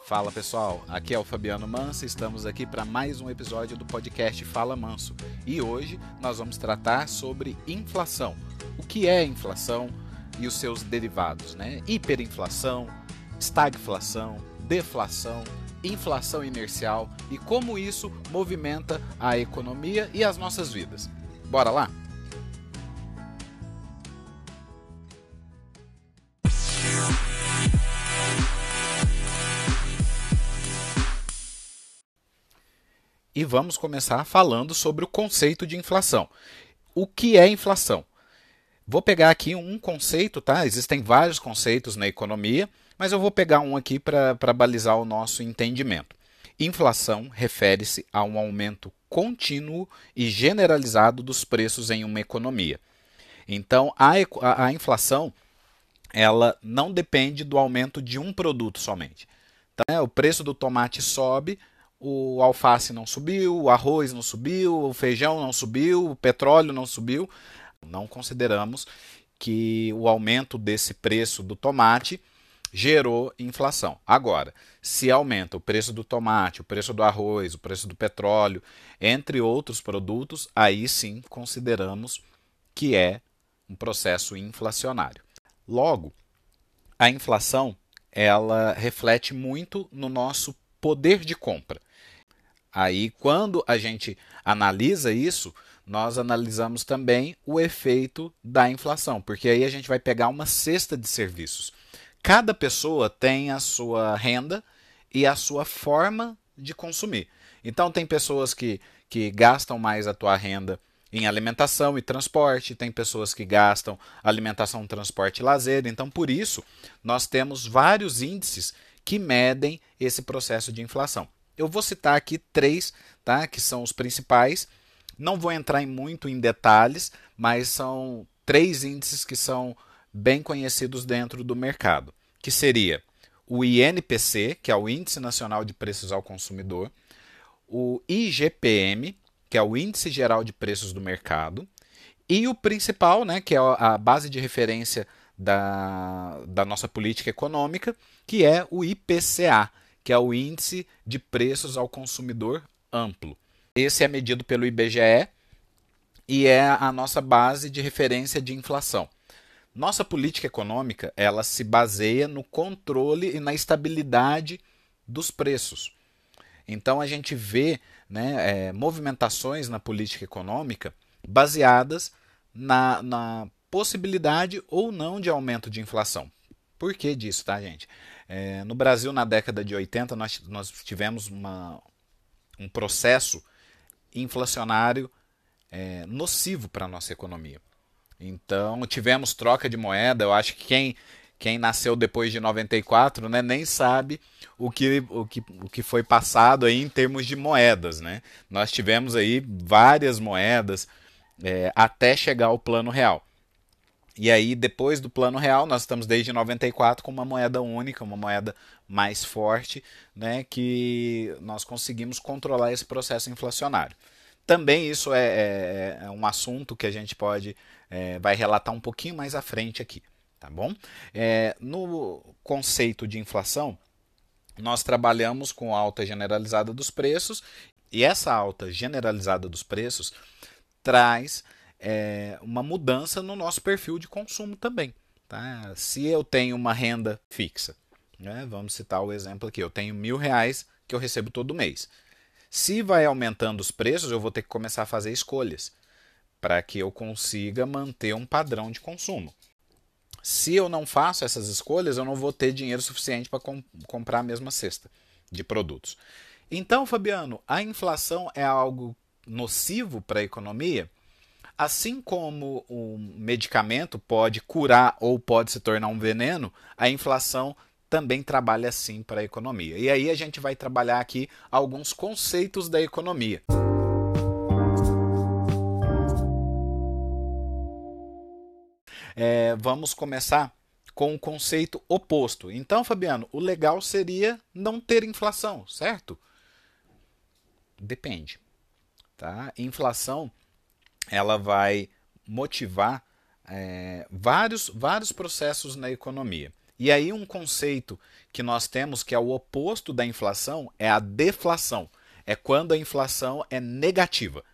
Fala pessoal, aqui é o Fabiano Manso, estamos aqui para mais um episódio do podcast Fala Manso e hoje nós vamos tratar sobre inflação. O que é inflação e os seus derivados, né? Hiperinflação, estagflação, deflação, inflação inercial e como isso movimenta a economia e as nossas vidas. Bora lá? E vamos começar falando sobre o conceito de inflação. O que é inflação? Vou pegar aqui um conceito, tá? Existem vários conceitos na economia, mas eu vou pegar um aqui para balizar o nosso entendimento. Inflação refere-se a um aumento contínuo e generalizado dos preços em uma economia. Então, a, a, a inflação ela não depende do aumento de um produto somente. Tá? O preço do tomate sobe, o alface não subiu, o arroz não subiu, o feijão não subiu, o petróleo não subiu. Não consideramos que o aumento desse preço do tomate gerou inflação. Agora, se aumenta o preço do tomate, o preço do arroz, o preço do petróleo, entre outros produtos, aí sim consideramos que é um processo inflacionário. Logo, a inflação ela reflete muito no nosso poder de compra. Aí, quando a gente analisa isso, nós analisamos também o efeito da inflação, porque aí a gente vai pegar uma cesta de serviços. Cada pessoa tem a sua renda e a sua forma de consumir. Então, tem pessoas que, que gastam mais a tua renda em alimentação e transporte, tem pessoas que gastam alimentação, transporte e lazer. Então, por isso, nós temos vários índices que medem esse processo de inflação. Eu vou citar aqui três, tá, que são os principais. Não vou entrar em muito em detalhes, mas são três índices que são bem conhecidos dentro do mercado, que seria o INPC, que é o Índice Nacional de Preços ao Consumidor, o IGPM, que é o Índice Geral de Preços do Mercado, e o principal, né, que é a base de referência da, da nossa política econômica, que é o IPCA, que é o Índice de Preços ao Consumidor Amplo. Esse é medido pelo IBGE e é a nossa base de referência de inflação. Nossa política econômica ela se baseia no controle e na estabilidade dos preços. Então a gente vê né, é, movimentações na política econômica baseadas na, na possibilidade ou não de aumento de inflação. Por que disso, tá, gente? É, no Brasil, na década de 80, nós, nós tivemos uma, um processo inflacionário é, nocivo para a nossa economia. Então, tivemos troca de moeda. Eu acho que quem, quem nasceu depois de 94 né, nem sabe o que, o, que, o que foi passado aí em termos de moedas. Né? Nós tivemos aí várias moedas é, até chegar ao plano real. E aí, depois do plano real, nós estamos desde 94 com uma moeda única, uma moeda mais forte, né, que nós conseguimos controlar esse processo inflacionário. Também isso é, é, é um assunto que a gente pode é, vai relatar um pouquinho mais à frente aqui, tá bom? É, no conceito de inflação, nós trabalhamos com alta generalizada dos preços e essa alta generalizada dos preços traz é, uma mudança no nosso perfil de consumo também. Tá? Se eu tenho uma renda fixa, né? vamos citar o exemplo aqui, eu tenho mil reais que eu recebo todo mês. Se vai aumentando os preços, eu vou ter que começar a fazer escolhas para que eu consiga manter um padrão de consumo. Se eu não faço essas escolhas, eu não vou ter dinheiro suficiente para com comprar a mesma cesta de produtos. Então, Fabiano, a inflação é algo nocivo para a economia? Assim como um medicamento pode curar ou pode se tornar um veneno, a inflação também trabalha assim para a economia. E aí a gente vai trabalhar aqui alguns conceitos da economia. É, vamos começar com o conceito oposto. Então, Fabiano, o legal seria não ter inflação, certo? Depende. Tá? Inflação ela vai motivar é, vários, vários processos na economia. E aí um conceito que nós temos que é o oposto da inflação é a deflação. É quando a inflação é negativa.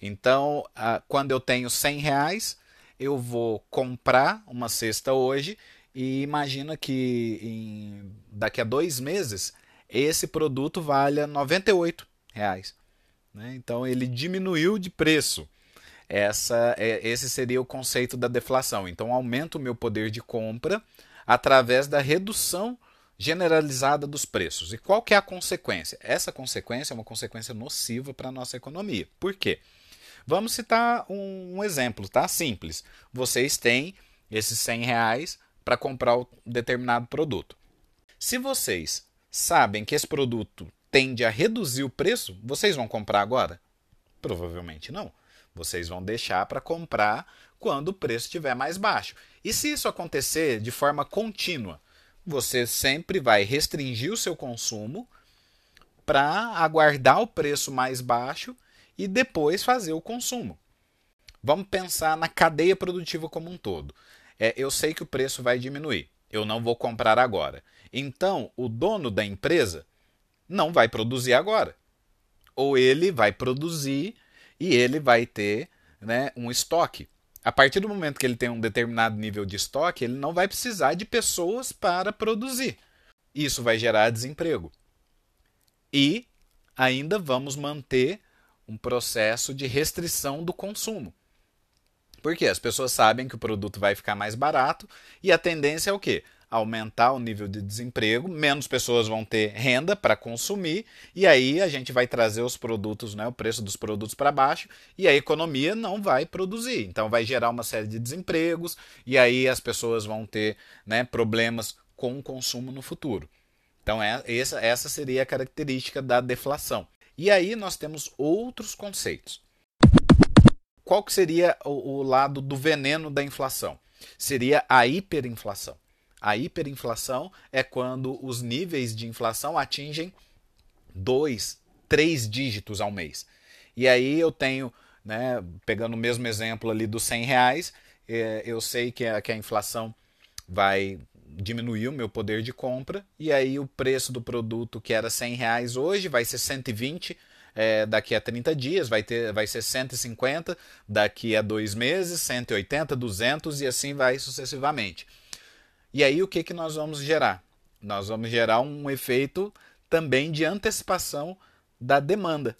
Então, quando eu tenho 100 reais, eu vou comprar uma cesta hoje e imagina que em, daqui a dois meses esse produto valha 98 reais. Né? Então ele diminuiu de preço. Essa, é, esse seria o conceito da deflação. Então aumenta o meu poder de compra através da redução generalizada dos preços. E qual que é a consequência? Essa consequência é uma consequência nociva para a nossa economia. Por quê? Vamos citar um, um exemplo, tá? Simples. Vocês têm esses 100 reais para comprar um determinado produto. Se vocês sabem que esse produto tende a reduzir o preço, vocês vão comprar agora? Provavelmente não. Vocês vão deixar para comprar quando o preço estiver mais baixo. E se isso acontecer de forma contínua, você sempre vai restringir o seu consumo para aguardar o preço mais baixo e depois fazer o consumo. Vamos pensar na cadeia produtiva como um todo. É, eu sei que o preço vai diminuir, eu não vou comprar agora. Então, o dono da empresa não vai produzir agora. Ou ele vai produzir e ele vai ter né, um estoque. A partir do momento que ele tem um determinado nível de estoque, ele não vai precisar de pessoas para produzir. Isso vai gerar desemprego. E ainda vamos manter um processo de restrição do consumo. Porque as pessoas sabem que o produto vai ficar mais barato e a tendência é o quê? Aumentar o nível de desemprego, menos pessoas vão ter renda para consumir, e aí a gente vai trazer os produtos, né, o preço dos produtos para baixo, e a economia não vai produzir. Então vai gerar uma série de desempregos, e aí as pessoas vão ter né, problemas com o consumo no futuro. Então é, essa, essa seria a característica da deflação. E aí nós temos outros conceitos. Qual que seria o, o lado do veneno da inflação? Seria a hiperinflação. A hiperinflação é quando os níveis de inflação atingem dois, três dígitos ao mês. E aí eu tenho, né, pegando o mesmo exemplo ali dos 100 reais, é, eu sei que a, que a inflação vai diminuir o meu poder de compra, e aí o preço do produto que era 100 reais hoje vai ser 120 é, daqui a 30 dias, vai, ter, vai ser 150 daqui a dois meses, 180, 200 e assim vai sucessivamente. E aí o que, que nós vamos gerar? Nós vamos gerar um efeito também de antecipação da demanda.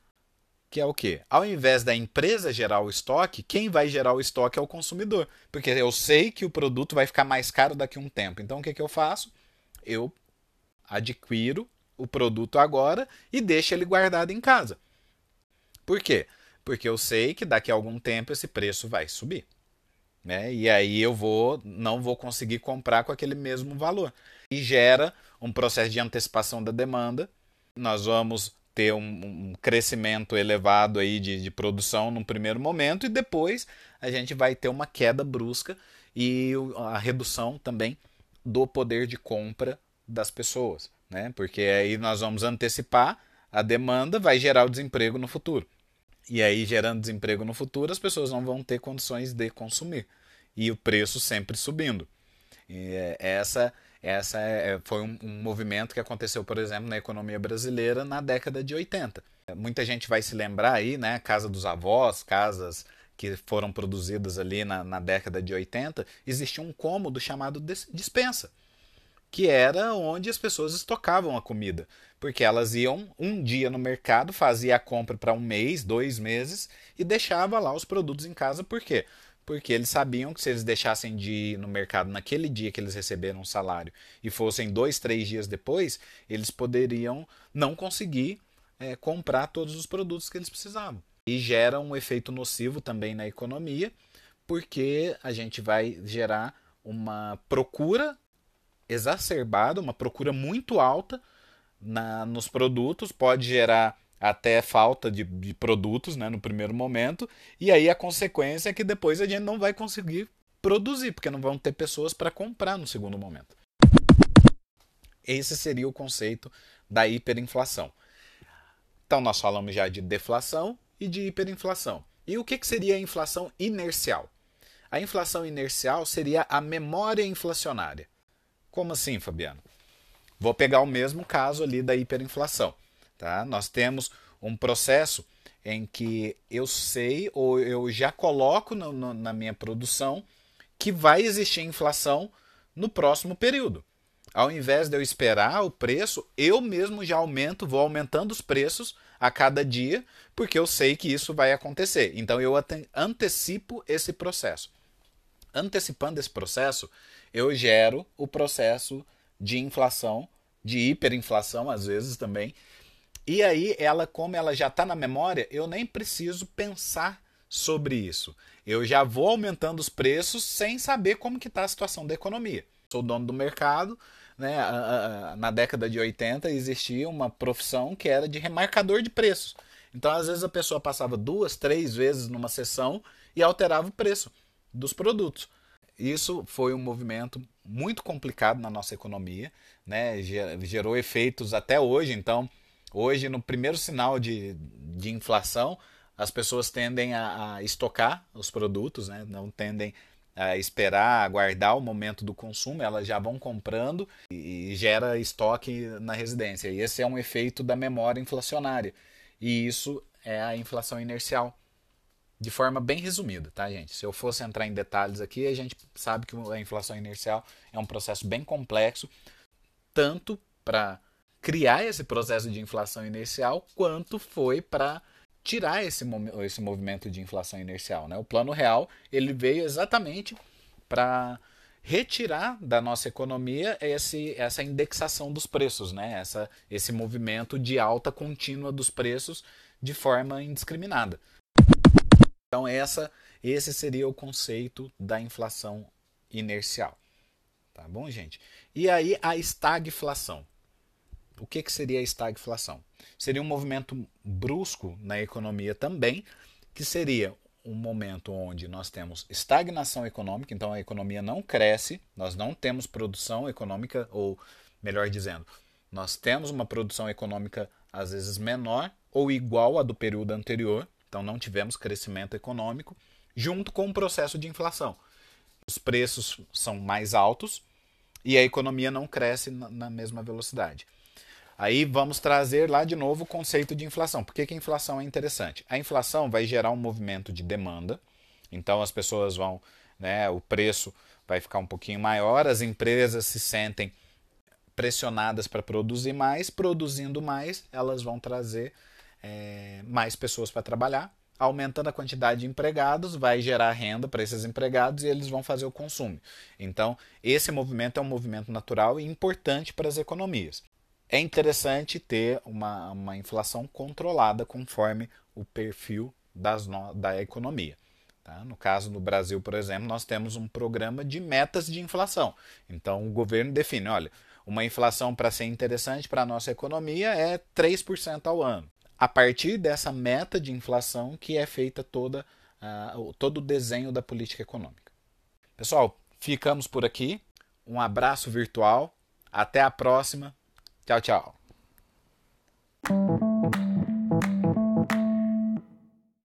Que é o quê? Ao invés da empresa gerar o estoque, quem vai gerar o estoque é o consumidor. Porque eu sei que o produto vai ficar mais caro daqui a um tempo. Então o que, que eu faço? Eu adquiro o produto agora e deixo ele guardado em casa. Por quê? Porque eu sei que daqui a algum tempo esse preço vai subir. Né? E aí eu vou não vou conseguir comprar com aquele mesmo valor. E gera um processo de antecipação da demanda. Nós vamos ter um, um crescimento elevado aí de, de produção num primeiro momento e depois a gente vai ter uma queda brusca e a redução também do poder de compra das pessoas, né? Porque aí nós vamos antecipar a demanda, vai gerar o desemprego no futuro. E aí, gerando desemprego no futuro, as pessoas não vão ter condições de consumir. E o preço sempre subindo. E é, essa essa é, é, foi um, um, movimento que aconteceu, por exemplo, na economia brasileira na década de 80. Muita gente vai se lembrar aí, né? Casa dos avós, casas que foram produzidas ali na, na década de 80, existia um cômodo chamado dispensa que era onde as pessoas estocavam a comida, porque elas iam um dia no mercado, fazia a compra para um mês, dois meses e deixava lá os produtos em casa. Por quê? Porque eles sabiam que se eles deixassem de ir no mercado naquele dia que eles receberam o salário e fossem dois, três dias depois, eles poderiam não conseguir é, comprar todos os produtos que eles precisavam. E gera um efeito nocivo também na economia, porque a gente vai gerar uma procura exacerbada, uma procura muito alta na, nos produtos, pode gerar até falta de, de produtos né, no primeiro momento, e aí a consequência é que depois a gente não vai conseguir produzir, porque não vão ter pessoas para comprar no segundo momento. Esse seria o conceito da hiperinflação. Então, nós falamos já de deflação e de hiperinflação. E o que, que seria a inflação inercial? A inflação inercial seria a memória inflacionária Como assim, Fabiano? Vou pegar o mesmo caso ali da hiperinflação. Tá? Nós temos um processo em que eu sei ou eu já coloco no, no, na minha produção que vai existir inflação no próximo período. Ao invés de eu esperar o preço, eu mesmo já aumento, vou aumentando os preços a cada dia, porque eu sei que isso vai acontecer. Então eu antecipo esse processo. Antecipando esse processo, eu gero o processo de inflação, de hiperinflação às vezes também, e aí, ela, como ela já está na memória, eu nem preciso pensar sobre isso. Eu já vou aumentando os preços sem saber como que está a situação da economia. Sou dono do mercado, né? na década de 80 existia uma profissão que era de remarcador de preços. Então, às vezes, a pessoa passava duas, três vezes numa sessão e alterava o preço dos produtos. Isso foi um movimento muito complicado na nossa economia, né? gerou efeitos até hoje. Então, Hoje, no primeiro sinal de, de inflação, as pessoas tendem a, a estocar os produtos, né? não tendem a esperar, aguardar o momento do consumo, elas já vão comprando e, e gera estoque na residência. E esse é um efeito da memória inflacionária. E isso é a inflação inercial. De forma bem resumida, tá, gente? Se eu fosse entrar em detalhes aqui, a gente sabe que a inflação inercial é um processo bem complexo, tanto para criar esse processo de inflação inercial, quanto foi para tirar esse, esse movimento de inflação inercial. Né? O plano real ele veio exatamente para retirar da nossa economia esse, essa indexação dos preços, né? essa, esse movimento de alta contínua dos preços de forma indiscriminada. Então essa, esse seria o conceito da inflação inercial. Tá bom, gente? E aí a estagflação. O que, que seria a estagflação? Seria um movimento brusco na economia também, que seria um momento onde nós temos estagnação econômica, então a economia não cresce, nós não temos produção econômica, ou melhor dizendo, nós temos uma produção econômica às vezes menor ou igual à do período anterior, então não tivemos crescimento econômico, junto com o processo de inflação. Os preços são mais altos e a economia não cresce na mesma velocidade. Aí vamos trazer lá de novo o conceito de inflação. Por que, que a inflação é interessante? A inflação vai gerar um movimento de demanda, então as pessoas vão, né, o preço vai ficar um pouquinho maior, as empresas se sentem pressionadas para produzir mais, produzindo mais, elas vão trazer é, mais pessoas para trabalhar, aumentando a quantidade de empregados, vai gerar renda para esses empregados e eles vão fazer o consumo. Então, esse movimento é um movimento natural e importante para as economias é interessante ter uma, uma inflação controlada conforme o perfil das no, da economia. Tá? No caso do Brasil, por exemplo, nós temos um programa de metas de inflação. Então o governo define: olha, uma inflação para ser interessante para a nossa economia é 3% ao ano a partir dessa meta de inflação que é feita toda, uh, todo o desenho da política econômica. Pessoal, ficamos por aqui. Um abraço virtual. Até a próxima. Tchau, tchau.